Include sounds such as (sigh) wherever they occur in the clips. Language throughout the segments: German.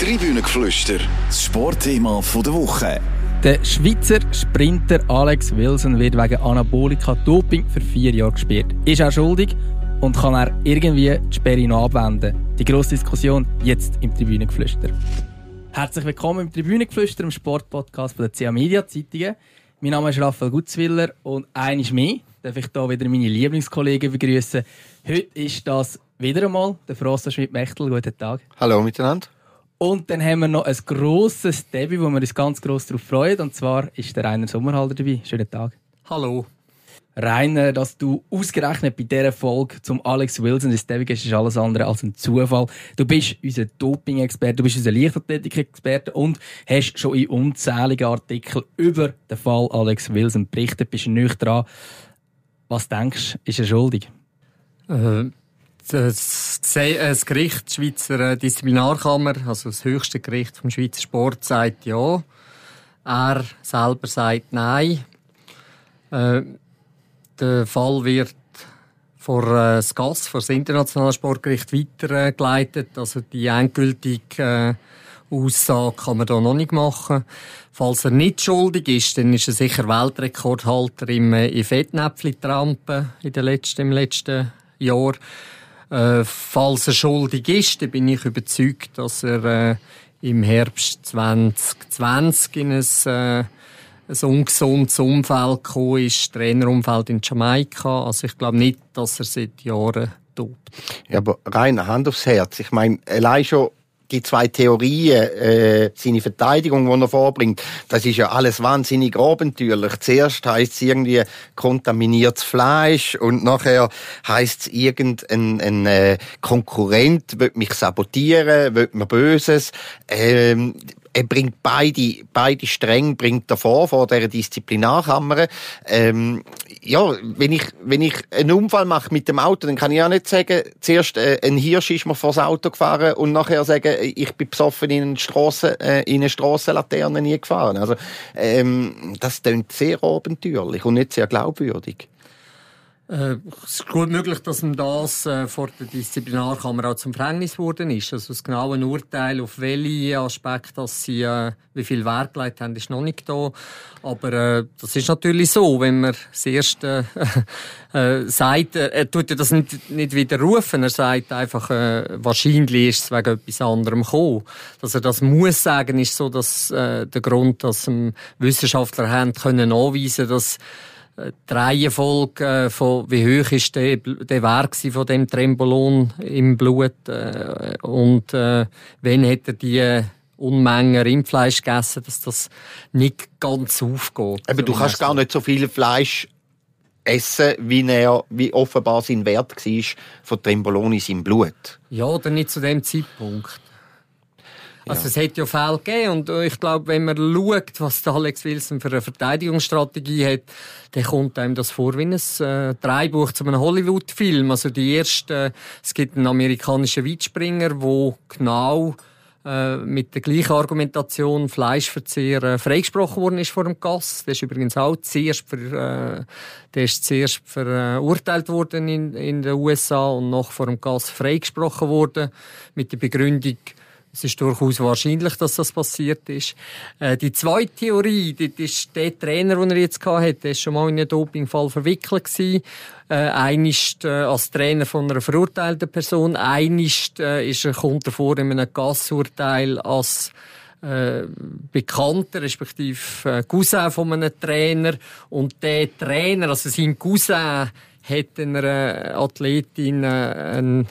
Tribünengeflüster, das Sportthema der Woche. Der Schweizer Sprinter Alex Wilson wird wegen Anabolika-Doping für vier Jahre gesperrt. Ist er schuldig und kann er irgendwie die Sperre noch abwenden? Die grosse Diskussion jetzt im Tribünengeflüster. Herzlich willkommen im Tribünengeflüster, im Sportpodcast der CA Media Zeitungen. Mein Name ist Raphael Gutzwiller und eines mehr darf ich hier wieder meine Lieblingskollegen begrüßen. Heute ist das wieder einmal der Froster Schmidt-Mechtel. Guten Tag. Hallo miteinander. Und dann haben wir noch ein grosses Debüt, wo wir uns ganz gross darauf freuen. Und zwar ist der Rainer Sommerhalder dabei. Schönen Tag. Hallo. Rainer, dass du ausgerechnet bei dieser Folge zum Alex Wilson ins Debüt gehst, ist alles andere als ein Zufall. Du bist unser Doping-Experte, du bist unser Leichtathletik-Experte und hast schon in unzähligen Artikeln über den Fall Alex Wilson berichtet, bist nicht dran. Was denkst du, ist er schuldig? Äh, das, das Gericht, die Schweizer Disziplinarkammer, also das höchste Gericht vom Schweizer Sport, sagt ja. Er selber sagt nein. Äh, der Fall wird vor äh, das GAS, vor das Internationale Sportgericht, weitergeleitet. Also die endgültige äh, Aussage kann man da noch nicht machen. Falls er nicht schuldig ist, dann ist er sicher Weltrekordhalter im, äh, im letzten, im letzten Jahr. Äh, falls er schuldig ist, dann bin ich überzeugt, dass er äh, im Herbst 2020 in ein, äh, ein ungesundes Umfeld gekommen ist, Trainerumfeld in Jamaika. Also ich glaube nicht, dass er seit Jahren tut. Ja, aber rein Hand aufs Herz. Ich meine, allein schon die zwei Theorien, äh, seine Verteidigung, die er vorbringt, das ist ja alles wahnsinnig abenteuerlich. Zuerst heißt es irgendwie kontaminiertes Fleisch und nachher heißt es irgendein ein, äh, Konkurrent wird mich sabotieren, wird mir Böses. Ähm, er bringt beide, beide Stränge bringt er vor, vor dieser Disziplinarkammer. Ähm, ja, wenn ich, wenn ich einen Unfall mache mit dem Auto, dann kann ich ja nicht sagen, zuerst äh, ein Hirsch ist mir vors Auto gefahren und nachher sagen, ich bin besoffen in eine Strasse, äh, in eine Strassenlaterne nie gefahren. Also, ähm, das klingt sehr abenteuerlich und nicht sehr glaubwürdig. Äh, es ist gut möglich, dass ihm das äh, vor der Disziplinarkammer auch zum Verhängnis geworden ist. Also das genaue Urteil, auf welche Aspekte sie äh, wie viel Wert gelegt haben, ist noch nicht da. Aber äh, das ist natürlich so, wenn man das erste (laughs) äh, sagt, äh, er tut ja das nicht, nicht widerrufen, er sagt einfach, äh, wahrscheinlich ist es wegen etwas anderem gekommen. Dass er das muss sagen, ist so dass, äh, der Grund, dass Wissenschaftler haben können anweisen, dass die Reihenfolge äh, von wie hoch ist der, der Wert von dem Trembolon im Blut äh, und äh, wenn hat er die Unmengen Rindfleisch gegessen, dass das nicht ganz aufgeht. Aber du kannst gar nicht so viel Fleisch essen, wie er, wie offenbar sein Wert war von Trembolon in seinem Blut. Ja, oder nicht zu dem Zeitpunkt. Also es hat ja Fälle gegeben und ich glaube, wenn man schaut, was der Alex Wilson für eine Verteidigungsstrategie hat, dann kommt einem das vor wie ein äh, Dreibuch zu einem Hollywood-Film. Also die erste, es gibt einen amerikanischen Weitspringer, wo genau äh, mit der gleichen Argumentation Fleischverzehr äh, freigesprochen worden ist vor dem Gass. Der ist übrigens auch zuerst, für, äh, der ist zuerst verurteilt worden in, in den USA und noch vor dem Gass freigesprochen worden mit der Begründung, es ist durchaus wahrscheinlich, dass das passiert ist. Äh, die zweite Theorie, das ist der Trainer, den er jetzt hatte, der ist schon mal in einen Dopingfall verwickelt gewesen. Äh, einist äh, als Trainer von einer verurteilten Person, einist äh, ist er, kommt er vor in einem Gassurteil als äh, Bekannter, respektive äh, Cousin von einem Trainer. Und der Trainer, also sein Cousin, hat einer Athletin äh, ein, ein,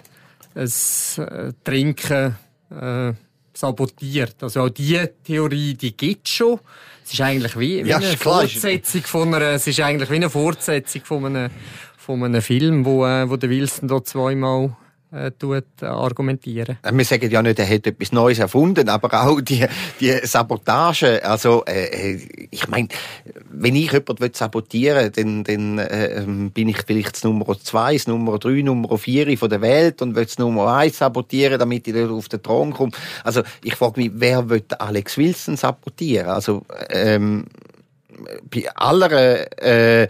ein äh, Trinken äh, sabotiert. Also auch diese Theorie, die gibt schon. Es ist eigentlich wie, wie ja, eine Fortsetzung von einer, es ist eigentlich wie eine Fortsetzung von einem, von einem Film, wo, äh, wo der Wilson da zweimal tut, äh, argumentieren. Äh, wir sagen ja nicht, er hat etwas Neues erfunden, aber auch die, die Sabotage, also äh, äh ich meine, wenn ich jemanden sabotieren will, dann, dann äh, bin ich vielleicht das Nummer zwei, das Nummer drei, Nummer vier von der Welt und will das Nummer eins sabotieren, damit ich auf den Thron komme. Also ich frage mich, wer will Alex Wilson sabotieren? Also ähm, bei aller äh,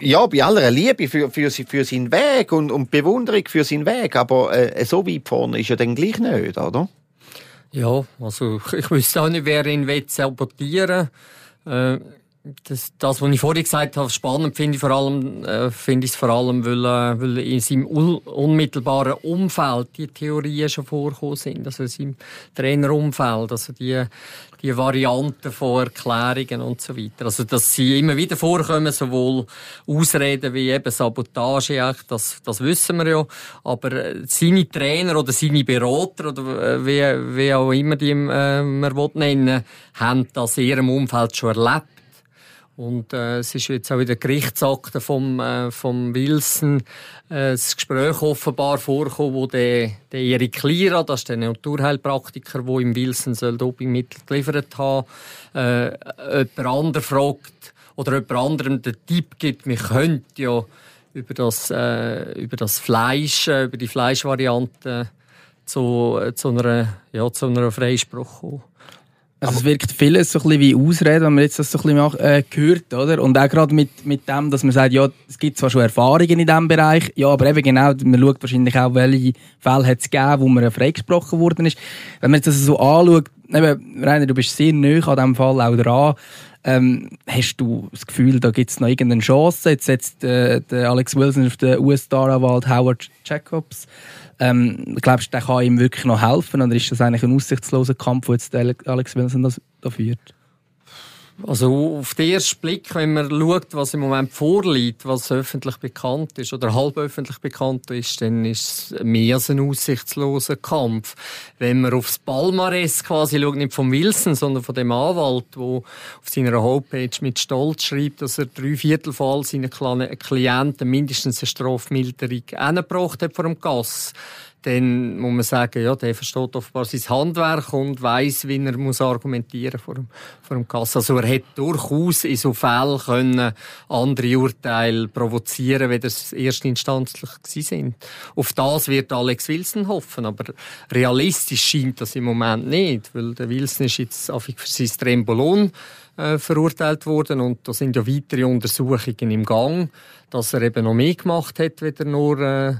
ja, bei aller Liebe für, für, für seinen Weg und, und Bewunderung für seinen Weg, aber äh, so weit vorne ist er dann gleich nicht, oder? Ja, also (laughs) ich wüsste auch nicht, wer ihn sabotieren will. Äh, das, das, was ich vorhin gesagt habe, spannend finde ich vor allem, äh, finde ich es vor allem, weil, äh, weil in seinem unmittelbaren Umfeld die Theorien schon vorgekommen sind, also in seinem Trainerumfeld, also die, die Varianten von Erklärungen und so weiter. Also, dass sie immer wieder vorkommen, sowohl Ausreden wie eben Sabotage, das, das wissen wir ja. Aber äh, seine Trainer oder seine Berater oder äh, wie, wie auch immer die äh, man nennen haben das in ihrem Umfeld schon erlebt und äh, es ist jetzt auch in der Gerichtsakte vom, äh, vom Wilson äh, das Gespräch offenbar vorgekommen, wo der, der Erik Lira, das ist der Naturheilpraktiker, der im Wilson soll Dopingmittel geliefert haben, äh, jemand anderer fragt oder jemand anderem den Tipp gibt, wir könnten ja über das, äh, über das Fleisch, äh, über die Fleischvariante zu, äh, zu, einer, ja, zu einer Freispruch kommen. Also es wirkt vieles so ein bisschen wie Ausrede, wenn man jetzt das so ein bisschen macht, äh, gehört, oder? Und auch gerade mit, mit dem, dass man sagt, ja, es gibt zwar schon Erfahrungen in diesem Bereich, ja, aber eben genau, man schaut wahrscheinlich auch, welche Fälle hat es gegeben, wo man freigesprochen worden ist. Wenn man jetzt das so anschaut, eben, Rainer, du bist sehr nah an diesem Fall auch dran, ähm, hast du das Gefühl, da gibt es noch irgendeine Chance? Jetzt setzt äh, der Alex Wilson auf den US-Staranwalt Howard Jacobs ähm, glaubst du, der kann ihm wirklich noch helfen? Oder ist das eigentlich ein aussichtsloser Kampf, wo jetzt Alex Wilson das da führt? Also auf den ersten Blick, wenn man schaut, was im Moment vorliegt, was öffentlich bekannt ist oder halb öffentlich bekannt ist, dann ist es mehr als ein aussichtsloser Kampf. Wenn man aufs Palmares quasi schaut, nicht von Wilson, sondern von dem Anwalt, der auf seiner Homepage mit Stolz schreibt, dass er drei Viertel von all seinen Klienten mindestens eine Strafmilderung angebracht hat vor dem Gas dann muss man sagen, ja, der versteht offenbar sein Handwerk und weiß, wie er muss argumentieren vor dem, vor dem Kasse. Also er hätte durchaus in so Fällen können andere Urteile provozieren, wie das erstinstanzlich gewesen sind. Auf das wird Alex Wilson hoffen, aber realistisch scheint das im Moment nicht, weil der Wilson ist jetzt für sein Trembolon äh, verurteilt worden und da sind ja weitere Untersuchungen im Gang, dass er eben noch mehr gemacht hat, wieder nur äh,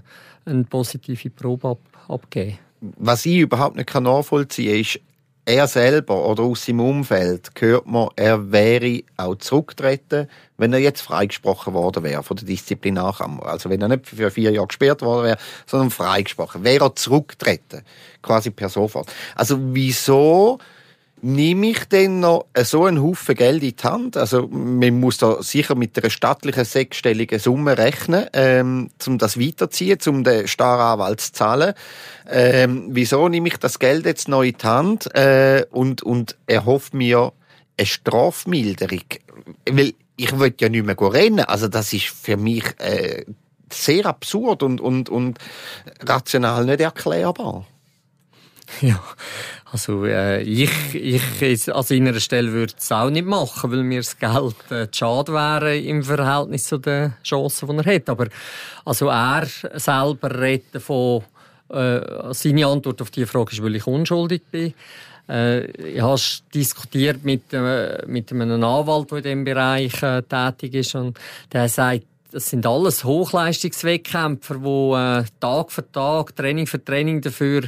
eine positive Probe ab, abgeben. Was ich überhaupt nicht nachvollziehen kann, ist, er selber oder aus seinem Umfeld hört man, er wäre auch zurückgetreten, wenn er jetzt freigesprochen worden wäre von der Disziplinarkammer. Also wenn er nicht für vier Jahre gesperrt worden wäre, sondern freigesprochen. Wäre er zurückgetreten. Quasi per sofort. Also wieso nehme ich denn noch so einen Haufen Geld in die Hand? Also man muss da sicher mit einer stattlichen sechsstelligen Summe rechnen, ähm, um das weiterziehen, um den Staranwalt zu zahlen. Ähm, wieso nehme ich das Geld jetzt noch in die Hand äh, und, und erhoffe mir eine Strafmilderung? Weil ich will ja nicht mehr rennen. Also das ist für mich äh, sehr absurd und, und, und rational nicht erklärbar. (laughs) Ja, also äh, ich, ich an seiner Stelle würde es auch nicht machen, weil mir das Geld äh, schade wäre im Verhältnis zu den Chancen, die er hat. Aber also er selber redet davon, äh, seine Antwort auf diese Frage ist, weil ich unschuldig bin. Äh, ich habe diskutiert mit, äh, mit einem Anwalt, der in diesem Bereich äh, tätig ist und der sagt, das sind alles Hochleistungswettkämpfer, die äh, Tag für Tag, Training für Training dafür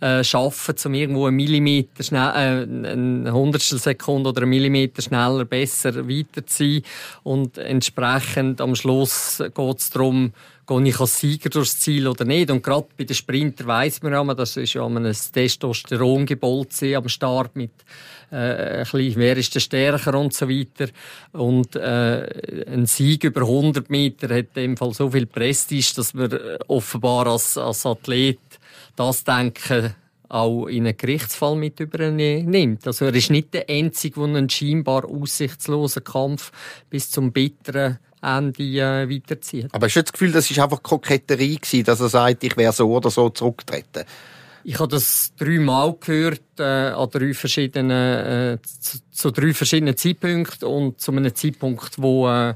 äh, arbeiten, um irgendwo einen Millimeter schnell, äh, eine Hundertstel Sekunde oder einen Millimeter schneller, besser weiter zu sein. Und entsprechend am Schluss geht es darum, gehe ich als Sieger durchs Ziel oder nicht. Und gerade bei den Sprinter weiss man ja, das ist ja ein Testosteron gebolzen am Start mit äh, ein bisschen, wer ist der stärker und so weiter. Und äh, ein Sieg über 100 Meter hat in dem Fall so viel Prestige, dass man offenbar als, als Athlet das Denken auch in einen Gerichtsfall mit übernimmt. Also er ist nicht der Einzige, der einen scheinbar aussichtslosen Kampf bis zum bitteren Ende äh, weiterzieht. Aber hast du das Gefühl, das war einfach Koketterie gewesen, dass er sagt, ich wäre so oder so zurückgetreten? Ich habe das dreimal gehört, äh, an drei verschiedenen, äh, zu, zu, drei verschiedenen Zeitpunkten und zu einem Zeitpunkt, wo, äh,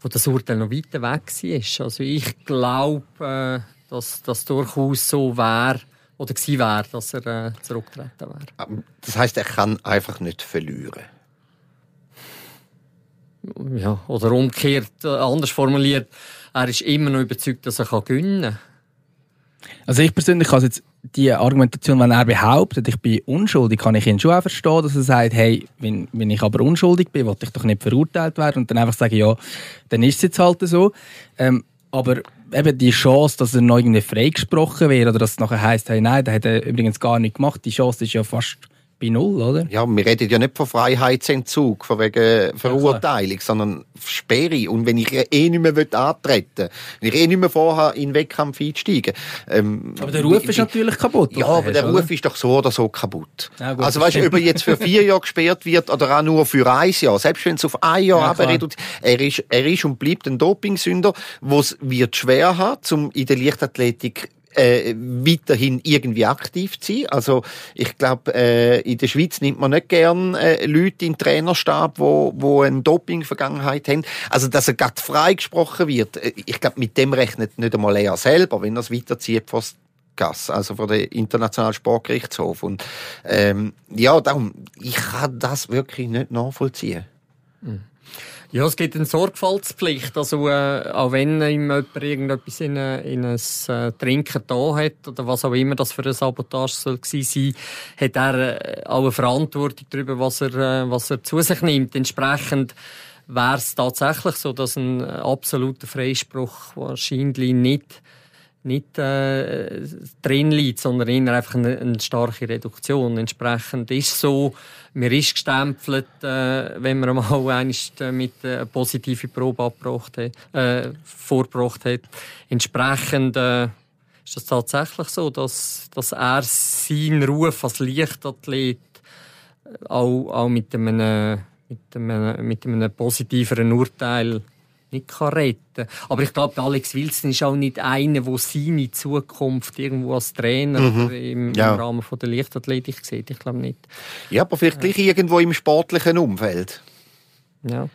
wo das Urteil noch weiter weg war. Also ich glaube, äh, dass das durchaus so wäre oder gewesen wäre, dass er äh, zurückgetreten wäre. Das heißt, er kann einfach nicht verlieren. Ja, oder umgekehrt, äh, anders formuliert, er ist immer noch überzeugt, dass er kann gewinnen kann. Also ich persönlich kann jetzt die Argumentation, wenn er behauptet, ich bin unschuldig, kann ich ihn schon auch verstehen, dass er sagt, hey, wenn, wenn ich aber unschuldig bin, wollte ich doch nicht verurteilt werden und dann einfach sagen, ja, dann ist es jetzt halt so. Ähm, aber eben die Chance, dass er noch irgendwie freigesprochen wird oder dass es nachher heisst, hey, nein, der hat er übrigens gar nicht gemacht, die Chance ist ja fast bei Null, oder? Ja, wir reden ja nicht von Freiheitsentzug, von wegen Verurteilung, ja, sondern Sperre. Und wenn ich eh nicht mehr antreten will, wenn ich eh nicht mehr vorhabe, in den Wettkampf einzusteigen. Ähm, aber der Ruf ist natürlich kaputt. Ja, aber der Ruf ist doch so oder so kaputt. Ja, gut, also weißt du, ob er jetzt für vier Jahre gesperrt wird oder auch nur für ein Jahr, selbst wenn es auf ein Jahr ja, reduziert, er ist, er ist und bleibt ein Dopingsünder, wo es wird schwer hat, um in der Leichtathletik äh, weiterhin irgendwie aktiv zu sein. Also ich glaube, äh, in der Schweiz nimmt man nicht gern äh, Leute in den Trainerstab, wo, wo eine Doping-Vergangenheit haben. Also dass er gerade freigesprochen wird, äh, ich glaube, mit dem rechnet nicht einmal er selber, wenn er es weiterzieht vor Gasse, also vor der Internationalen Sportgerichtshof. Und ähm, ja, darum, ich kann das wirklich nicht nachvollziehen. Mhm. Ja, es gibt eine Sorgfaltspflicht. Also, äh, auch wenn ihm jemand irgendetwas in, in ein äh, Trinken da hat, oder was auch immer das für eine Sabotage soll sein, hat er äh, auch eine Verantwortung darüber, was er, äh, was er zu sich nimmt. Entsprechend wäre es tatsächlich so, dass ein absoluter Freispruch wahrscheinlich nicht nicht äh, drin liegt, sondern eher einfach eine, eine, starke Reduktion. Entsprechend ist so, mir ist gestempelt, äh, wenn man mal einst (laughs) mit einer positiven Probe abgebracht hat, äh, vorgebracht hat. Entsprechend äh, ist das tatsächlich so, dass, dass er seinen Ruf als Leichtathlet auch, auch mit einem, mit einem, mit einem positiveren Urteil nicht kann retten Aber ich glaube, Alex Wilson ist auch nicht einer, der seine Zukunft irgendwo als Trainer mhm. im, ja. im, Rahmen von der Leichtathletik sieht. Ich glaube nicht. Ja, aber vielleicht gleich irgendwo im sportlichen Umfeld. Ja.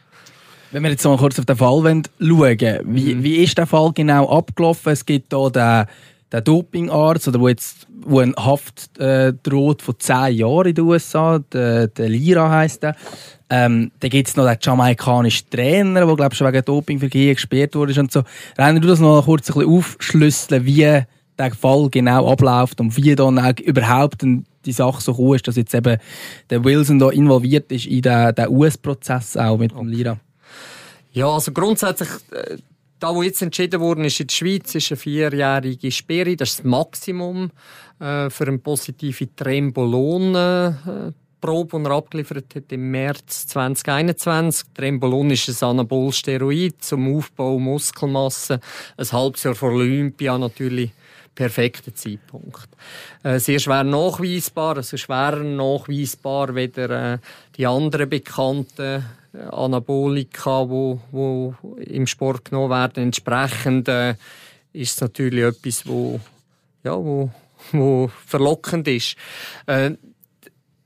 Wenn wir jetzt mal kurz auf den Fall schauen wie, mhm. wie ist der Fall genau abgelaufen? Es gibt hier den, den Dopingarzt, oder wo jetzt wo ein Haft äh, droht von zehn Jahren in den USA, der, der Lira heisst der. Ähm, dann gibt es noch den jamaikanischen Trainer, der, glaube schon wegen Dopingvergehen gesperrt wurde und so. Reiner, du das noch kurz ein bisschen aufschlüsseln, wie der Fall genau abläuft und wie dann auch überhaupt die Sache so cool ist, dass jetzt eben der Wilson da involviert ist in den, den US-Prozess auch mit dem Lira. Ja, also grundsätzlich, äh, da wo jetzt entschieden worden ist in der Schweiz, ist eine vierjährige Sperre, das ist das Maximum äh, für eine positive Trembolon äh, Probe, die er abgeliefert hat im März 2021. Trembolon ist ein Anabolsteroid zum Aufbau Muskelmasse. Ein halbes Jahr vor Olympia natürlich perfekter Zeitpunkt. Äh, sehr schwer nachweisbar, also schwerer nachweisbar weder äh, die anderen bekannten äh, Anabolika, wo, wo im Sport genommen werden. Entsprechend äh, ist es natürlich etwas, wo, ja, wo, wo verlockend ist. Äh,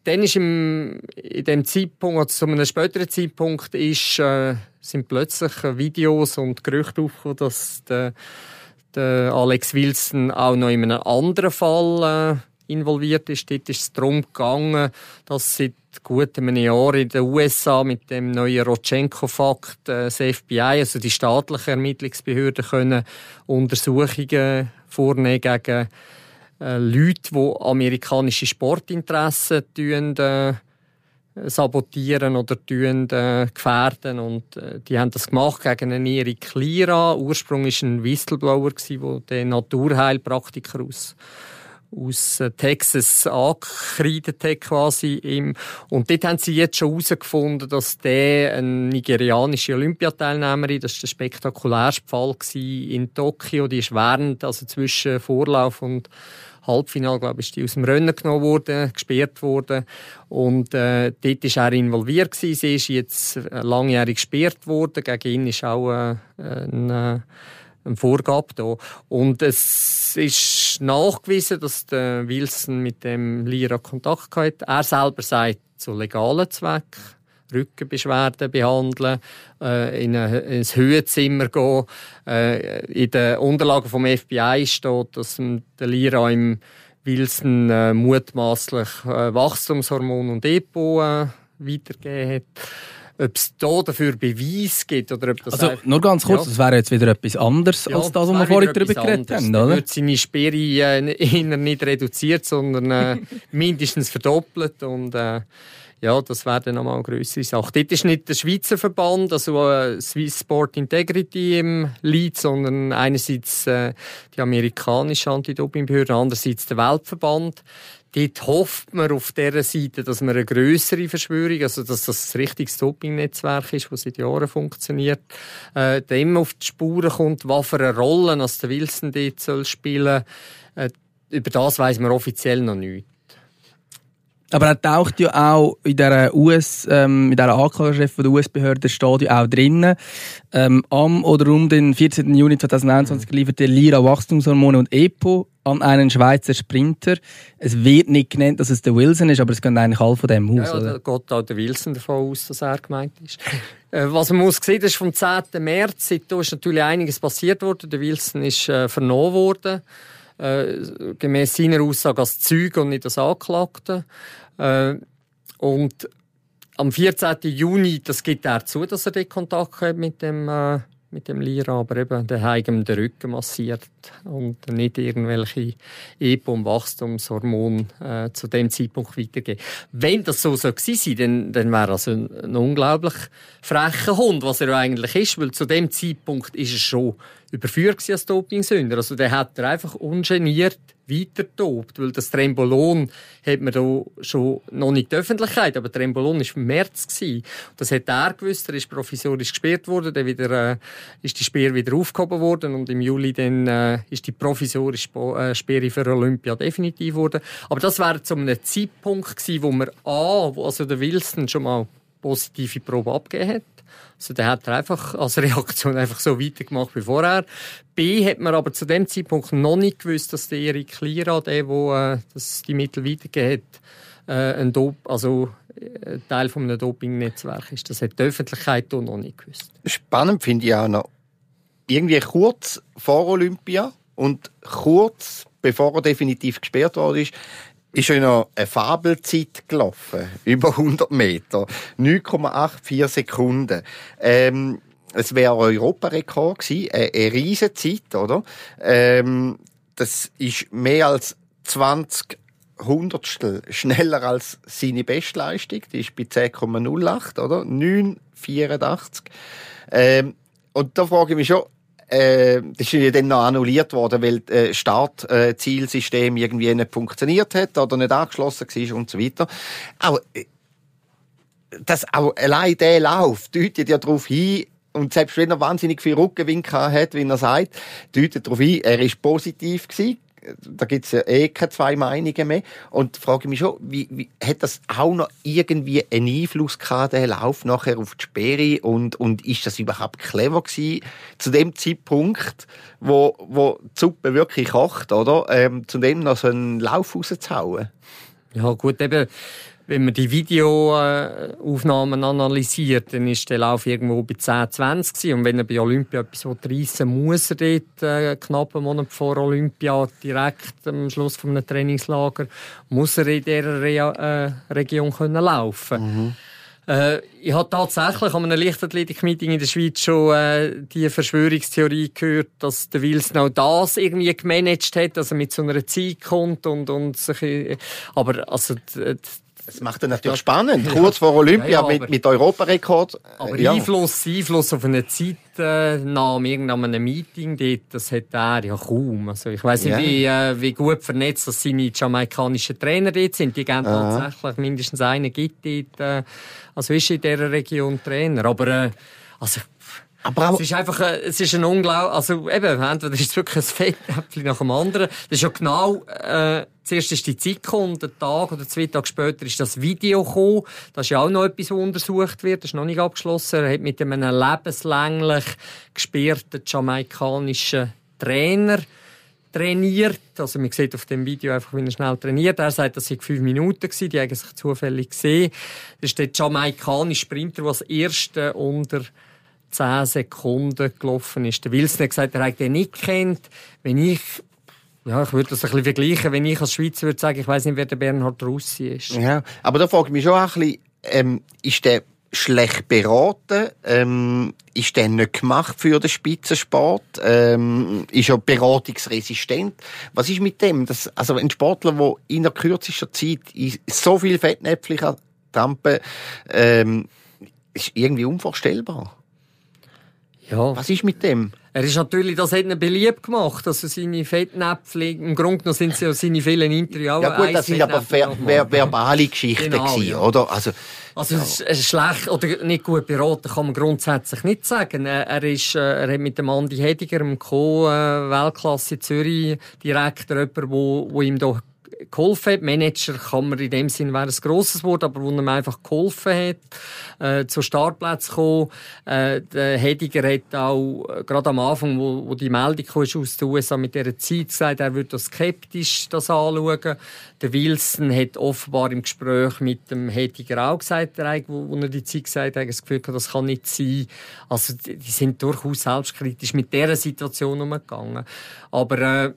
dann ist im, in dem Zeitpunkt, also zu einem späteren Zeitpunkt, ist, äh, sind plötzlich Videos und Gerüchte aufgekommen, dass der, der Alex Wilson auch noch in einem anderen Fall äh, involviert ist. Dort ist es darum gegangen, dass seit gut einem Jahr in den USA mit dem neuen Rotchenko-Fakt äh, das FBI, also die staatlichen Ermittlungsbehörden, können Untersuchungen vornehmen gegen äh, Leute, die amerikanische Sportinteressen äh, sabotieren oder tun, äh, gefährden. Und äh, die haben das gemacht gegen einen Erik Lira. Ursprünglich war ein Whistleblower, der den Naturheilpraktiker aus aus äh, Texas angekreidet hat quasi ihm. Und dort haben sie jetzt schon herausgefunden, dass der eine nigerianische Olympiateilnehmerin, das war der spektakulärste Fall in Tokio, die ist während, also zwischen Vorlauf und Halbfinale, glaube ich, ist die aus dem Rennen genommen worden, gesperrt worden. Und äh, dort war er involviert. Gewesen. Sie ist jetzt äh, langjährig gesperrt worden. Gegen ihn ist auch äh, ein, äh, eine Vorgabe da. Und es ist nachgewiesen, dass der Wilson mit dem Lira Kontakt hatte. Er selber sagt, zu legalen Zwecken. Rückenbeschwerden behandeln, äh, in, ein, in ein Höhenzimmer gehen. Äh, in den Unterlagen vom FBI steht, dass der Lira im Wilson äh, mutmaßlich äh, Wachstumshormon und EPO äh, weitergegeben hat. ob es da dafür Beweis gibt oder ob das Also nur ganz kurz, Ja. das wäre jetzt wieder etwas anderes Ja, als das, was wir vorhin darüber geredet haben, oder? wird seine Sperre äh, (laughs) nicht reduziert, sondern äh, mindestens verdoppelt und äh, ja, das wäre dann nochmal eine grössere Sache. Dort ist nicht der Schweizer Verband, also äh, Swiss Sport Integrity im Lead, sondern einerseits äh, die amerikanische Anti-Doping-Behörde, andererseits der Weltverband. Dort hofft man auf dieser Seite, dass man eine größere Verschwörung, also dass das ein richtiges Doping-Netzwerk ist, das seit Jahren funktioniert, äh, dem auf die Spuren kommt, was für eine Rolle als der Wilson dort soll spielen äh, Über das weiß man offiziell noch nichts. Aber er taucht ja auch in dieser US, ähm, in dieser Anklagechef der US-Behörde steht ja auch drinnen. Ähm, am oder um den 14. Juni 2021 lieferte Lira Wachstumshormone und EPO an einen Schweizer Sprinter. Es wird nicht genannt, dass es der Wilson ist, aber es geht eigentlich alle von dem aus, Ja, ja, da oder? geht auch der Wilson davon aus, dass er gemeint ist. (laughs) Äh, Was man muss sehen, das ist vom 10. März. Seitdem ist natürlich einiges passiert worden. Der Wilson ist äh, vernommen worden. Äh, gemäß seiner Aussage als Zeuge und nicht als Anklagte. Äh, und am 14. Juni, das gibt er zu, dass er den Kontakt hat mit dem, äh, mit dem Lira, aber eben, der hat ihm den Rücken massiert und nicht irgendwelche EPO- und Wachstumshormone äh, zu dem Zeitpunkt weitergeben. Wenn das so gewesen sei, dann, dann wäre das ein, ein unglaublich frecher Hund, was er eigentlich ist, weil zu dem Zeitpunkt ist er schon überführt als Dopingsünder. Also der hat er einfach ungeniert weiter tobt, weil das Trembolon hat man da schon noch nicht die Öffentlichkeit, aber Trembolon war im März gewesen. Das hat er gewusst, er ist provisorisch gesperrt worden, dann wieder, äh, ist die Sperre wieder aufgehoben worden und im Juli dann äh, ist die provisorische äh, Sperre für Olympia definitiv worden. Aber das wäre zu einem Zeitpunkt gewesen, wo man A, wo also der Wilson schon mal positive Probe abgegeben hat. Also der hat er einfach als (laughs) Reaktion einfach so weitergemacht wie vorher. B hat man aber zu dem Zeitpunkt noch nicht gewusst, dass der Erik Lira, der, wo äh, das die Mittel weitergegeben hat, äh, ein Dop also äh, Teil von einem Doping-Netzwerk ist. Das hat die Öffentlichkeit noch nicht gewusst. Spannend finde ich auch noch, irgendwie kurz vor Olympia und kurz bevor er definitiv gesperrt worden ist, ist ja noch eine Fabelzeit gelaufen. (laughs) Über 100 Meter. 9,84 Sekunden. Ähm, es wäre ein Europarekord gewesen. Eine, eine riesige Zeit, oder? Ähm, das ist mehr als 20 Hundertstel schneller als seine Bestleistung. Die ist bei 10,08, oder? 9,84. Ähm, und da frage ich mich schon, äh, das ist ja dann noch annulliert worden, weil das Startzielsystem irgendwie nicht funktioniert hat oder nicht angeschlossen war und so weiter. Aber äh, das auch allein der Lauf deutet ja darauf hin, und selbst wenn er wahnsinnig viel Rückenwind hat, wie er sagt, deutet darauf hin, er ist positiv gewesen. Da gibt's ja eh keine zwei Meinungen mehr. Und frage mich schon, wie, wie, hat das auch noch irgendwie einen Einfluss gehabt, der Lauf nachher auf die Sperre? Und, und ist das überhaupt clever gewesen, zu dem Zeitpunkt, wo, wo die Suppe wirklich kocht, oder? Ähm, zu dem noch so einen Lauf rauszuhauen? Ja gut, eben, wenn man die Videoaufnahmen analysiert, dann ist der Lauf irgendwo bei 10, 20 gewesen. Und wenn er bei Olympia etwas reissen muss, er dort äh, knapp einen Monat vor Olympia, direkt am Schluss von einem Trainingslager, muss er in dieser Re äh, Region können laufen äh, ich habe tatsächlich an einem Leichtathletik-Meeting in der Schweiz schon äh, die Verschwörungstheorie gehört, dass der Wilson auch das irgendwie gemanagt hat, dass er mit so einer Zeit kommt und, und sich... äh, Aber also... d- d- Das macht er natürlich spannend. Kurz vor Olympia Ja, ja, mit, mit Europarekord. Aber ja. Einfluss, Einfluss auf eine Zeitnahme, irgendeinem Meeting dort, das hat er ja kaum. Also ich weiss nicht, Ja. wie, äh, wie gut vernetzt dass seine jamaikanischen Trainer dort sind. Die geben tatsächlich mindestens einen gibt dort, äh, also ist in dieser Region Trainer. Aber äh, also, Aber auch, es ist einfach, äh, es ist ein Unglaublich, also eben, entweder ist es wirklich ein Fettäpfel nach dem anderen. Das ist ja genau, äh, zuerst ist die Zeit gekommen, und einen Tag oder zwei Tage später ist das Video gekommen. Das ist ja auch noch etwas, was untersucht wird. Das ist noch nicht abgeschlossen. Er hat mit einem lebenslänglich gesperrten jamaikanischen Trainer trainiert. Also man sieht auf dem Video einfach, wie er schnell trainiert. Er sagt, das sind fünf Minuten gewesen, die haben sich zufällig gesehen. Das ist der jamaikanische Sprinter, der als erster unter 10 Sekunden gelaufen ist. Der Wilson hat gesagt, er hat den nicht kennt. Wenn ich, ja, ich würde das ein bisschen vergleichen, wenn ich als Schweizer würde sagen, ich weiß nicht, wer der Bernhard Russi ist. ja, aber da frage ich mich schon ein bisschen, ähm, ist der schlecht beraten, ähm, ist dann nicht gemacht für den Spitzensport, ähm, ist auch beratungsresistent. Was ist mit dem? Das, also ein Sportler, der in der kürzesten Zeit so viel Fettnäpfchen kann trampen, ähm, ist irgendwie unvorstellbar. Ja. Was ist mit dem? Er ist natürlich, das hat ihn beliebt gemacht, also seine Fettnäpfchen, im Grunde genommen sind es ja seine vielen Interviews. Ja gut, das sind aber ver ver verbale Geschichten genau, gewesen, ja. oder? Also, also ja. schlecht oder nicht gut beraten kann man grundsätzlich nicht sagen. Er, ist, äh, er hat mit dem Andi Hediger, dem Co-Weltklasse Zürich, Direktor, jemanden, wo, wo ihm da geholfen hat. Manager kann man in dem Sinn wäre ein grosses Wort, aber wo er mir einfach geholfen hat, äh, zu Startplätzen zu kommen. Äh, der Hediger hat auch, äh, gerade am Anfang, wo, wo die Meldung kam aus den USA mit dieser Zeit gesagt, er würde das skeptisch das anschauen. Der Wilson hat offenbar im Gespräch mit dem Hediger auch gesagt, wo, wo er die Zeit gesagt hat, das Gefühl hat, das kann nicht sein. Also, die, die sind durchaus selbstkritisch mit dieser Situation umgegangen. Aber, äh,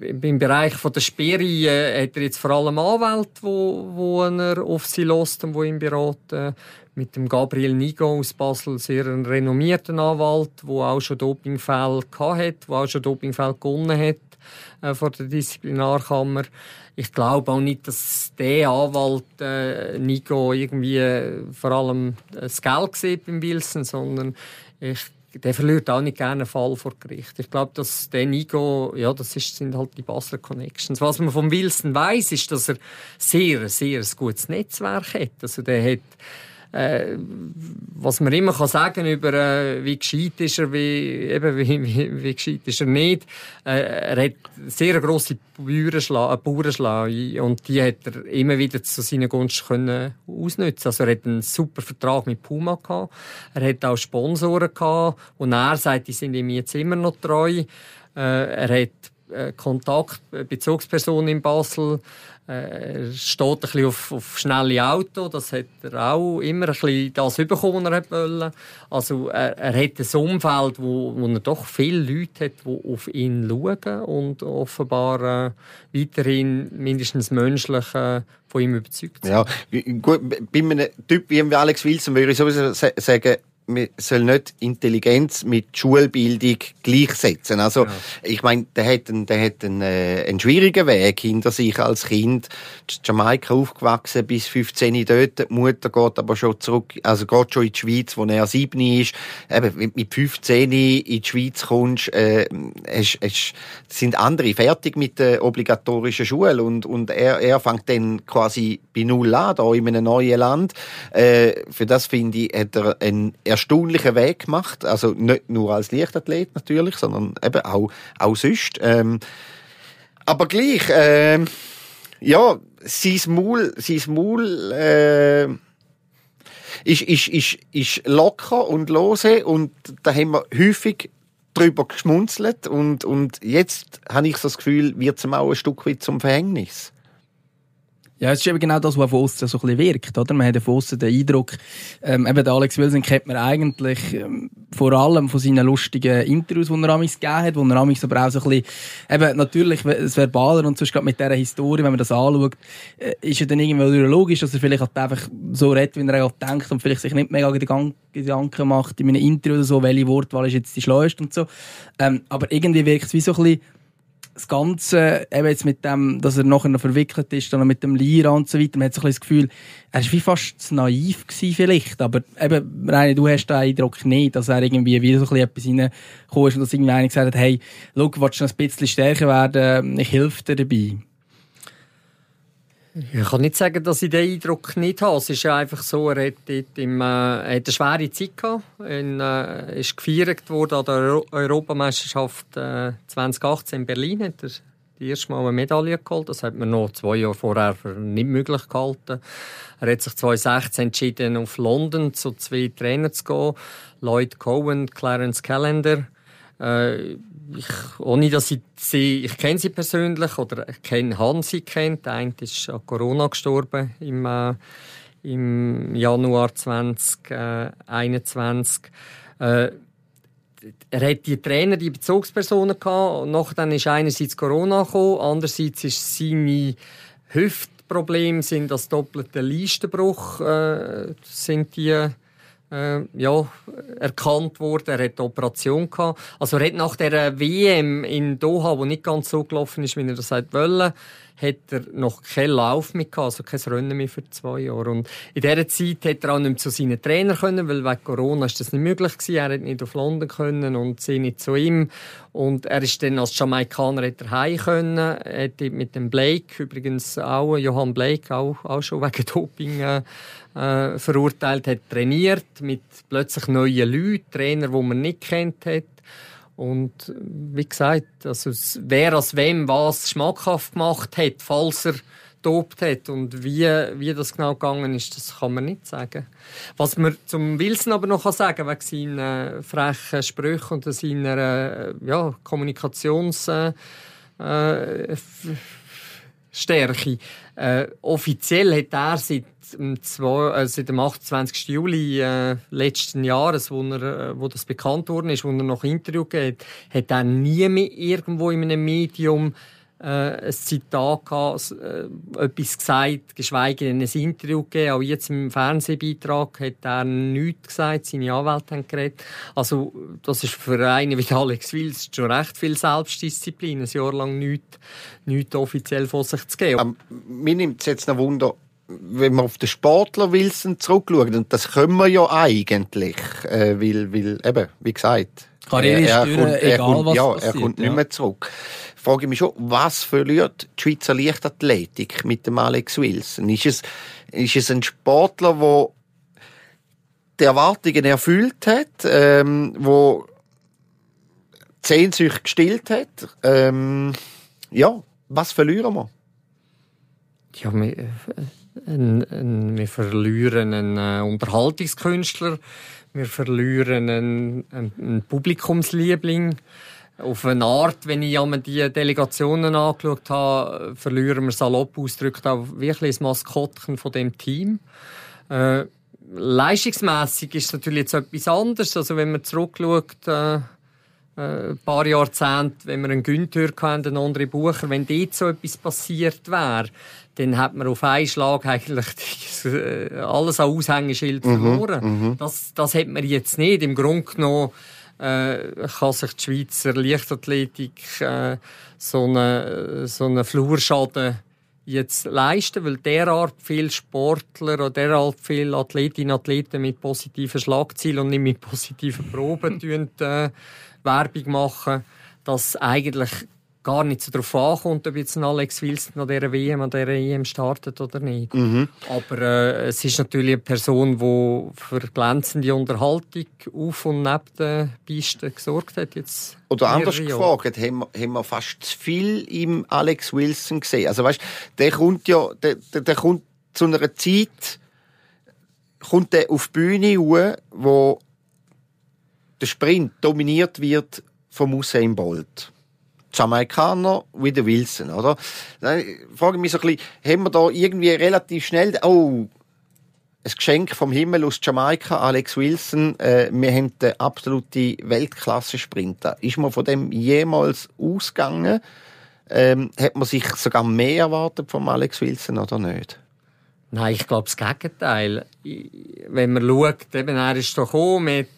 im Bereich von der Sperre äh, hat er jetzt vor allem Anwälte, wo, wo er auf sie lässt und wo ihn beraten. Mit dem Gabriel Nigo aus Basel, sehr ein renommierter Anwalt, der auch schon Dopingfälle hatte, der auch schon Dopingfälle gewonnen hat äh, vor der Disziplinarkammer. Ich glaube auch nicht, dass der Anwalt äh, Nigo irgendwie äh, vor allem das Geld sieht beim Wilson, sondern ich der verliert auch nicht gerne einen Fall vor Gericht. Ich glaube, dass der Nigo, ja, das ist, sind halt die Basler Connections. Was man vom Wilson weiß, ist, dass er sehr, sehr ein gutes Netzwerk hat. Also der hat äh, was man immer kann sagen über äh, wie gescheit ist er, wie, eben, wie, wie, wie gescheit ist er nicht. Äh, er hat sehr grosse Bauernschlaue und die hat er immer wieder zu seinen Gunst können ausnutzen. Also er hat einen super Vertrag mit Puma gehabt. Er hat auch Sponsoren gehabt und er sagt, die sind ihm jetzt immer noch treu. Äh, er hat Kontakt, Bezugsperson in Basel. Äh, er steht ein bisschen auf, auf schnelle Auto, das hat er auch immer ein bisschen das bekommen, was er wollte. Also er, er hat ein Umfeld, wo, wo er doch viele Leute hat, die auf ihn schauen und offenbar äh, weiterhin mindestens menschlich äh, von ihm überzeugt sind. Ja, gut, bei einem Typ wie Alex Wilson würde ich sowieso sagen, man soll nicht Intelligenz mit Schulbildung gleichsetzen. Also, ja. ich meine, der hat, einen, der hat einen, äh, einen schwierigen Weg hinter sich als Kind. In Jamaika aufgewachsen, bis 15 dort. Die Mutter geht aber schon zurück, also geht schon in die Schweiz, wo er 7 ist. Eben, mit 15 in die Schweiz kommst, äh, es, es sind andere fertig mit der obligatorischen Schule und, und er, er fängt dann quasi bei Null an, da in einem neuen Land. Äh, für das finde ich, hat er einen erstaunlichen Weg gemacht. Also nicht nur als Leichtathlet natürlich, sondern eben auch, auch sonst. Ähm, aber gleich, ähm, ja, sein Maul, sein Maul äh, ist, ist, ist, ist locker und lose und da haben wir häufig drüber geschmunzelt und, und jetzt habe ich so das Gefühl, wird es auch ein Stück weit zum Verhängnis. Ja, es ist eben genau das, was von außen so ein bisschen wirkt, oder? Man hat von außen den Eindruck, ähm, eben der Alex Wilson kennt man eigentlich ähm, vor allem von seinen lustigen Interviews, die er amigs gegeben hat, wo er amigs aber auch so ein bisschen, eben natürlich das Verbaler und sonst gerade mit dieser Historie, wenn man das anschaut, äh, ist ja dann irgendwie logisch, dass er vielleicht halt einfach so redet, wie er auch denkt und vielleicht sich nicht mega Gedanken macht in einem Interview oder so, welche Wortwahl ist jetzt die schleuste und so. Ähm, aber irgendwie wirkt es wie so ein bisschen, das Ganze, eben jetzt mit dem, dass er nachher noch verwickelt ist, dann mit dem Lira und so weiter, man hat so ein das Gefühl, er war wie fast zu naiv gewesen vielleicht, aber eben, Reine, du hast den Eindruck nicht, dass er irgendwie wieder so ein bisschen etwas reingekommen ist und dass irgendwie einer gesagt hat, hey, schau, willst du noch ein bisschen stärker werden, ich helfe dir dabei. Ich kann nicht sagen, dass ich den Eindruck nicht habe. Es ist ja einfach so, er hat, im, äh, hat eine schwere Zeit gehabt. Er äh, ist gefeiert worden an der Euro Europameisterschaft äh, 2018 in Berlin. Hat er die erste Mal eine Medaille geholt. Das hat man noch zwei Jahre vorher nicht möglich gehalten. Er hat sich 2016 entschieden, auf London zu zwei Trainern zu gehen. Lloyd Cohen, Clarence Callender. Äh, ich, ohne dass ich sie, ich kenne sie persönlich oder ich kenne Hansi kennt. Der eine ist an Corona gestorben im, äh, im Januar 2021. Äh, er hat die Trainer, die Bezugspersonen gehabt. Nachher dann ist einerseits Corona gekommen, andererseits ist seine Hüfte Hauptprobleme sind das doppelte Leistenbruch, äh, sind die äh, ja, erkannt worden. Er hat Operation gehabt. Also er hat nach der WM in Doha, wo nicht ganz so gelaufen ist, wie er das wollte, hat er noch keinen Lauf mehr gehabt, also kein Rennen mehr für zwei Jahre. Und in dieser Zeit hat er auch nicht mehr zu seinen Trainern können, weil wegen Corona ist das nicht möglich gewesen. Er hat nicht auf London können und sie nicht zu ihm. Und er ist dann als Jamaikaner hat er heim können. Hat mit dem Blake, übrigens auch, Johann Blake, auch, auch schon wegen Doping, äh, äh, verurteilt, hat trainiert mit plötzlich neuen Leuten, Trainer, die man nicht kennt hat. Und wie gesagt, also wer aus wem was schmackhaft gemacht hat, falls er dopt hat und wie, wie das genau gegangen ist, das kann man nicht sagen. Was man zum Wilson aber noch sagen kann, wegen seinen frechen Sprüchen und seiner ja, Kommunikationsstärke, äh, äh, äh, offiziell hat er seit äh, seit dem 28. Juli äh, letzten Jahres, wo, er, äh, wo das bekannt worden ist, wo er noch Interview geht, hat er nie mehr irgendwo in einem Medium äh, ein Zitat gehabt, äh, etwas gesagt, geschweige denn ein Interview gegeben. Auch jetzt im Fernsehbeitrag hat er nichts gesagt, seine Anwälte haben geredet. Also, das ist für einen wie Alex Wils schon recht viel Selbstdisziplin, ein Jahr lang nichts, nichts offiziell von sich zu geben. Ähm, mir nimmt es jetzt noch Wunder, wenn man auf den Sportler Wilson zurückschaut, und das können wir ja eigentlich, äh, weil, weil eben, wie gesagt, Karriere er, er, ist kommt, er egal, kommt, ja, passiert, er kommt nicht mehr zurück. Frage ich mich schon, was verliert die Schweizer Leichtathletik mit dem Alex Wilson? Ist es, ist es ein Sportler, der die Erwartungen erfüllt hat, ähm, wo die Sehnsucht gestillt hat? Ähm, ja, was verlieren wir? Ja, wir, ein, wir verlieren einen äh, Unterhaltungskünstler, wir verlieren einen, einen Publikumsliebling. Auf eine Art, wenn ich einmal die Delegationen angeschaut habe, verlieren wir salopp ausgedrückt auch wirklich das Maskottchen von dem Team. Äh, leistungsmässig ist es natürlich jetzt etwas anderes. Also wenn man zurückschaut, äh, ein äh, paar Jahrzehnte, wenn wir einen Günther hatten, einen andere Bucher, wenn dort so etwas passiert wäre, dann hat man auf einen Schlag eigentlich (laughs) äh, alles an Aushängeschild mhm, verloren. Mhm, das, das hat man jetzt nicht. Im Grunde genommen äh, kann sich die Schweizer Leichtathletik äh, so einen so eine Flurschaden jetzt leisten, weil derart viele Sportler oder derart viele Athletinnen und Athleten mit positiven Schlagzielen und nicht mit positiven Proben (laughs) tun, äh, Werbung machen, dass eigentlich gar nicht so darauf ankommt, ob jetzt ein Alex Wilson an dieser WM, an dieser EM startet oder nicht. Mhm. Aber äh, es ist natürlich eine Person, die für glänzende Unterhaltung auf und neben den Pisten gesorgt hat. Jetzt oder anders gefragt, haben wir, haben wir fast zu viel im Alex Wilson gesehen? Also weißt, der kommt ja, der, der, der kommt zu einer Zeit, kommt der auf die Bühne wo der Sprint dominiert wird vom Usain Bolt. Jamaikaner wie der Wilson, oder? Dann frage ich mich so ein bisschen, haben wir da irgendwie relativ schnell, oh, ein Geschenk vom Himmel aus Jamaika, Alex Wilson, äh, wir haben den absolute Weltklasse-Sprinter. Ist man von dem jemals ausgegangen? Ähm, hat man sich sogar mehr erwartet vom Alex Wilson oder nicht? Nein, ich glaube das Gegenteil. Wenn man schaut, eben, er ist doch mit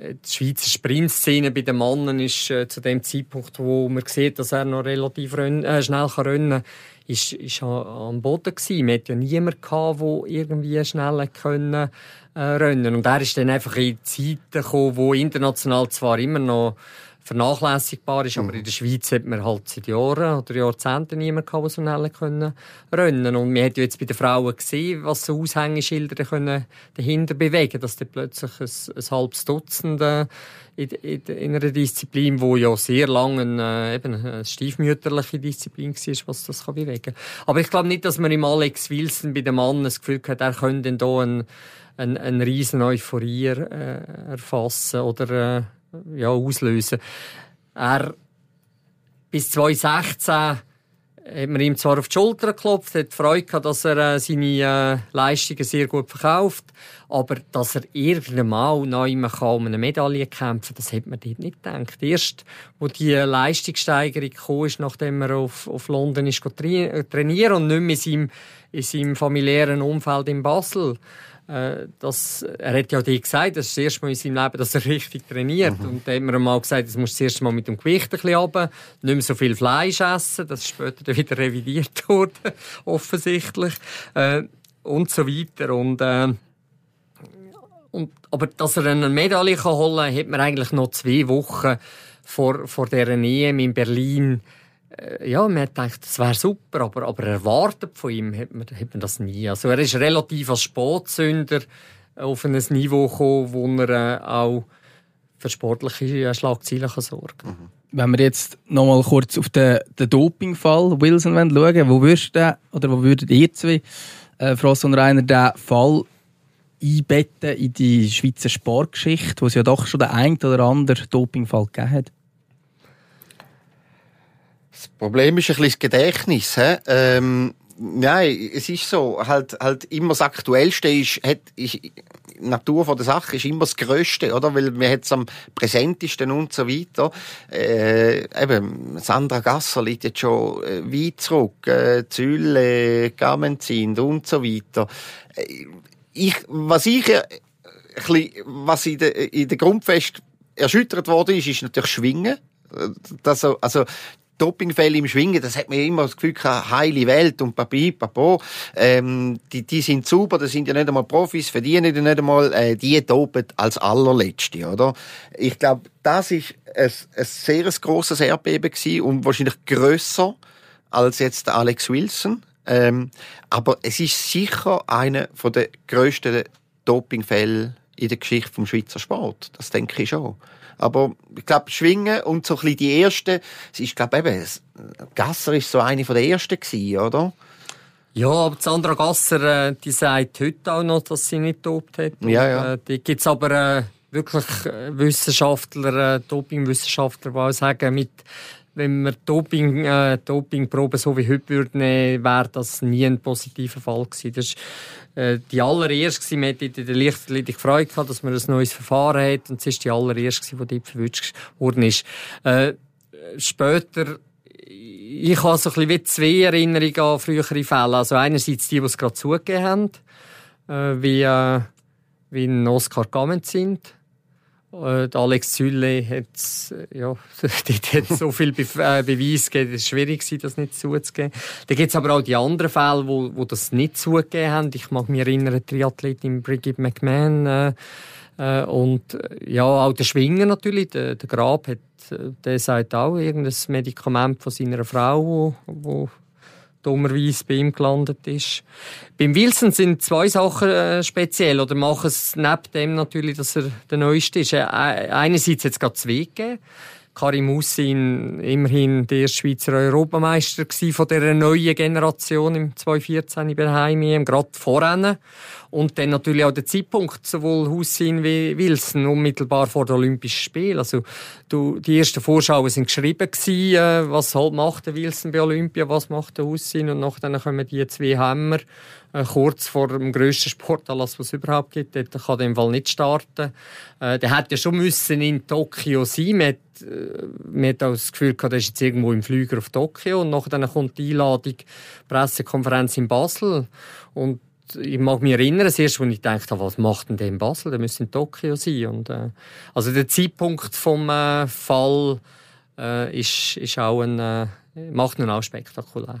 die Schweizer Sprintszene bei den Männern ist äh, zu dem Zeitpunkt, wo man sieht, dass er noch relativ renn, äh, schnell kann rennen ist, ist am Boden gewesen. Man hatte ja niemanden gehabt, der irgendwie schnell können, äh, rennen Und er ist dann einfach in Zeiten gekommen, wo international zwar immer noch vernachlässigbar ist. Aber mhm. in der Schweiz hat man halt seit Jahren oder Jahrzehnten niemanden gehabt, der so schnell können rennen Und man hat ja jetzt bei den Frauen gesehen, was so Aushängeschilder können dahinter bewegen dass dann plötzlich ein, ein halbes Dutzend äh, in, in, in, einer Disziplin, wo ja sehr lange äh, eben eine stiefmütterliche Disziplin war, was das kann bewegen Aber ich glaube nicht, dass man im Alex Wilson bei dem Mann das Gefühl hat, er könnte hier eine ein, ein riesen Euphorie äh, erfassen oder äh, ja, auslösen. Er bis 2016 hat man ihm zwar auf die Schulter geklopft, hat Freude gehabt, dass er äh, seine äh, Leistungen sehr gut verkauft, aber dass er irgendwann mal noch immer um eine Medaille kämpfen das hat man dort nicht gedacht. Erst, wo die Leistungssteigerung kam, nachdem er auf, auf London ist trainieren und nicht mehr in seinem, in seinem familiären Umfeld in Basel, äh, das, er hat ja dir gesagt, das ist das erste Mal in seinem Leben, dass er richtig trainiert. Mhm. Und da hat man mal gesagt, das muss das erste Mal mit dem Gewicht ein bisschen runter, nicht mehr so viel Fleisch essen. Das ist später dann wieder revidiert (laughs) worden, offensichtlich. Äh, und so weiter. Und, äh, und, aber dass er eine Medaille holen kann, hat man eigentlich noch zwei Wochen vor, vor dieser EM in Berlin ja, man hat gedacht, das wäre super, aber, aber erwartet von ihm hat man, hat man das nie. Also er ist relativ als Sportsünder auf ein Niveau gekommen, wo er äh, auch für sportliche Schlagzeilen kann sorgen kann. Mhm. Wenn wir jetzt noch mal kurz auf den, den Dopingfall Wilson schauen, wo würdest du oder wo würdet ihr zwei, äh, Frost und Rainer, den Fall einbetten in die Schweizer Sportgeschichte, wo es ja doch schon den einen oder anderen Dopingfall gegeben hat? Das Problem ist ein bisschen das Gedächtnis. He? Ähm, nein, es ist so, halt, halt immer das Aktuellste ist, hat, ist, Natur von der Sache ist immer das Größte, oder? Weil man es am präsentesten und so weiter. Äh, eben, Sandra Gasser liegt jetzt schon äh, weit zurück, äh, Zülle, Gamenzin und so weiter. Äh, ich, was ich, äh, was in der, in der Grundfest erschüttert worden ist, ist natürlich Schwingen. Äh, das, also, Dopingfälle im Schwingen, das hat mir immer das Gefühl gehabt, heile Welt und papi, papo, ähm, die, die sind super, das sind ja nicht einmal Profis, verdienen ja nicht einmal, äh, die dopen als allerletzte, oder? Ich glaube, das ist ein, ein sehr grosses Erdbeben gewesen und wahrscheinlich grösser als jetzt Alex Wilson. Ähm, aber es ist sicher einer der grössten Dopingfälle in der Geschichte vom Schweizer Sport. Das denke ich schon. Aber ich glaube, Schwingen und so ein bisschen die ersten, es ist, glaube eben, Gasser ist so eine von der ersten gewesen, oder? Ja, aber Sandra Gasser, äh, die sagt heute auch noch, dass sie nicht tobt hat. Ja, ja. Äh, die gibt's aber äh, wirklich Wissenschaftler, Dopingwissenschaftler, die auch sagen, mit wenn wir Doping, äh, Dopingproben so wie heute würden nehmen, wäre das nie ein positiver Fall gewesen. Das ist äh, die allererste gewesen. Wir hatten in der Leichtathletik Freude gehabt, dass man ein neues Verfahren hat. Und es ist die allererste die dort verwünscht worden ist. Äh, später, ich habe so ein bisschen wie zwei Erinnerungen an frühere Fälle. Also einerseits die, die es gerade zugegeben haben, äh, wie, äh, wie ein Oscar Gament sind äh, Alex Zülle hat, äh, ja, (laughs) dort hat so viel Be äh, Beweis gegeben, es war schwierig, das nicht zuzugeben. Dann gibt es aber auch die anderen Fälle, wo, wo das nicht zugegeben haben. Ich mag mich erinnern, Triathletin Brigitte McMahon, äh, äh, und äh, ja, auch der Schwinger natürlich, der, der Grab hat, der sagt auch irgendein Medikament von seiner Frau, wo, wo dummerweise bei ihm gelandet ist. Beim Wilson sind zwei Sachen äh, speziell oder machen es neben dem natürlich, dass er der Neueste ist. Äh, einerseits hat es gerade zwei gegeben. Karim Hussein immerhin der Schweizer Europameister von dieser neuen Generation im 2014 bei der Heim gerade vorrennen. Und dann natürlich auch der Zeitpunkt, sowohl Hussein wie Wilson, unmittelbar vor den Olympischen Spielen. Also, du, die ersten Vorschauen sind geschrieben gewesen, äh, was halt macht der Wilson bei Olympia, was macht der Hussein, und nachher kommen die zwei Hammer, äh, kurz vor dem grössten Sportanlass, was es überhaupt gibt. Dort kann der im Fall nicht starten. Äh, der hätte ja schon müssen in Tokio sein. Äh, man hat auch das Gefühl gehabt, er ist jetzt irgendwo im Flüger auf Tokio, und nachher kommt die Einladung, Pressekonferenz in Basel. Und ich mag mich erinnern, das erste, als ich dachte, was macht denn der in Basel? Der müsste in Tokio sein. Und, äh, also der Zeitpunkt vom äh, Fall äh, ist, ist auch ein, äh, macht ihn auch spektakulär.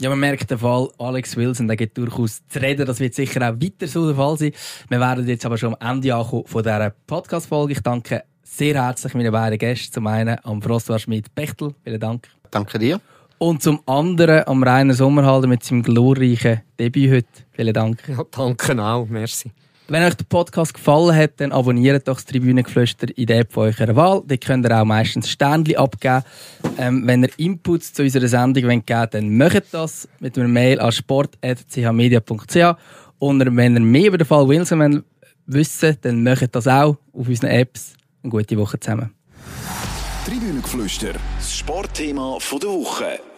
Ja, man merkt den Fall Alex Wilson, der geht durchaus zu reden. Das wird sicher auch weiter so der Fall sein. Wir werden jetzt aber schon am Ende ankommen von dieser Podcast-Folge. Ich danke sehr herzlich meinen beiden Gästen. Zum einen am François Schmidt-Bechtel. Vielen Dank. Danke dir. Und zum anderen am Rainer Sommerhalder mit seinem glorreichen Debüt heute. Vielen Dank. Ja, danke auch. Merci. Wenn euch der Podcast gefallen hat, dann abonniert doch das Tribünengeflüster in der App von eurer Wahl. Dort könnt ihr auch meistens Sternchen abgeben. Ähm, wenn ihr Inputs zu unserer Sendung wollt geben dann macht das mit einer Mail an sport.chmedia.ch. Und wenn ihr mehr über den Fall Wilson wissen dann macht das auch auf unseren Apps. Eine gute Woche zusammen. Tribünengeflüster, das Sportthema der Woche.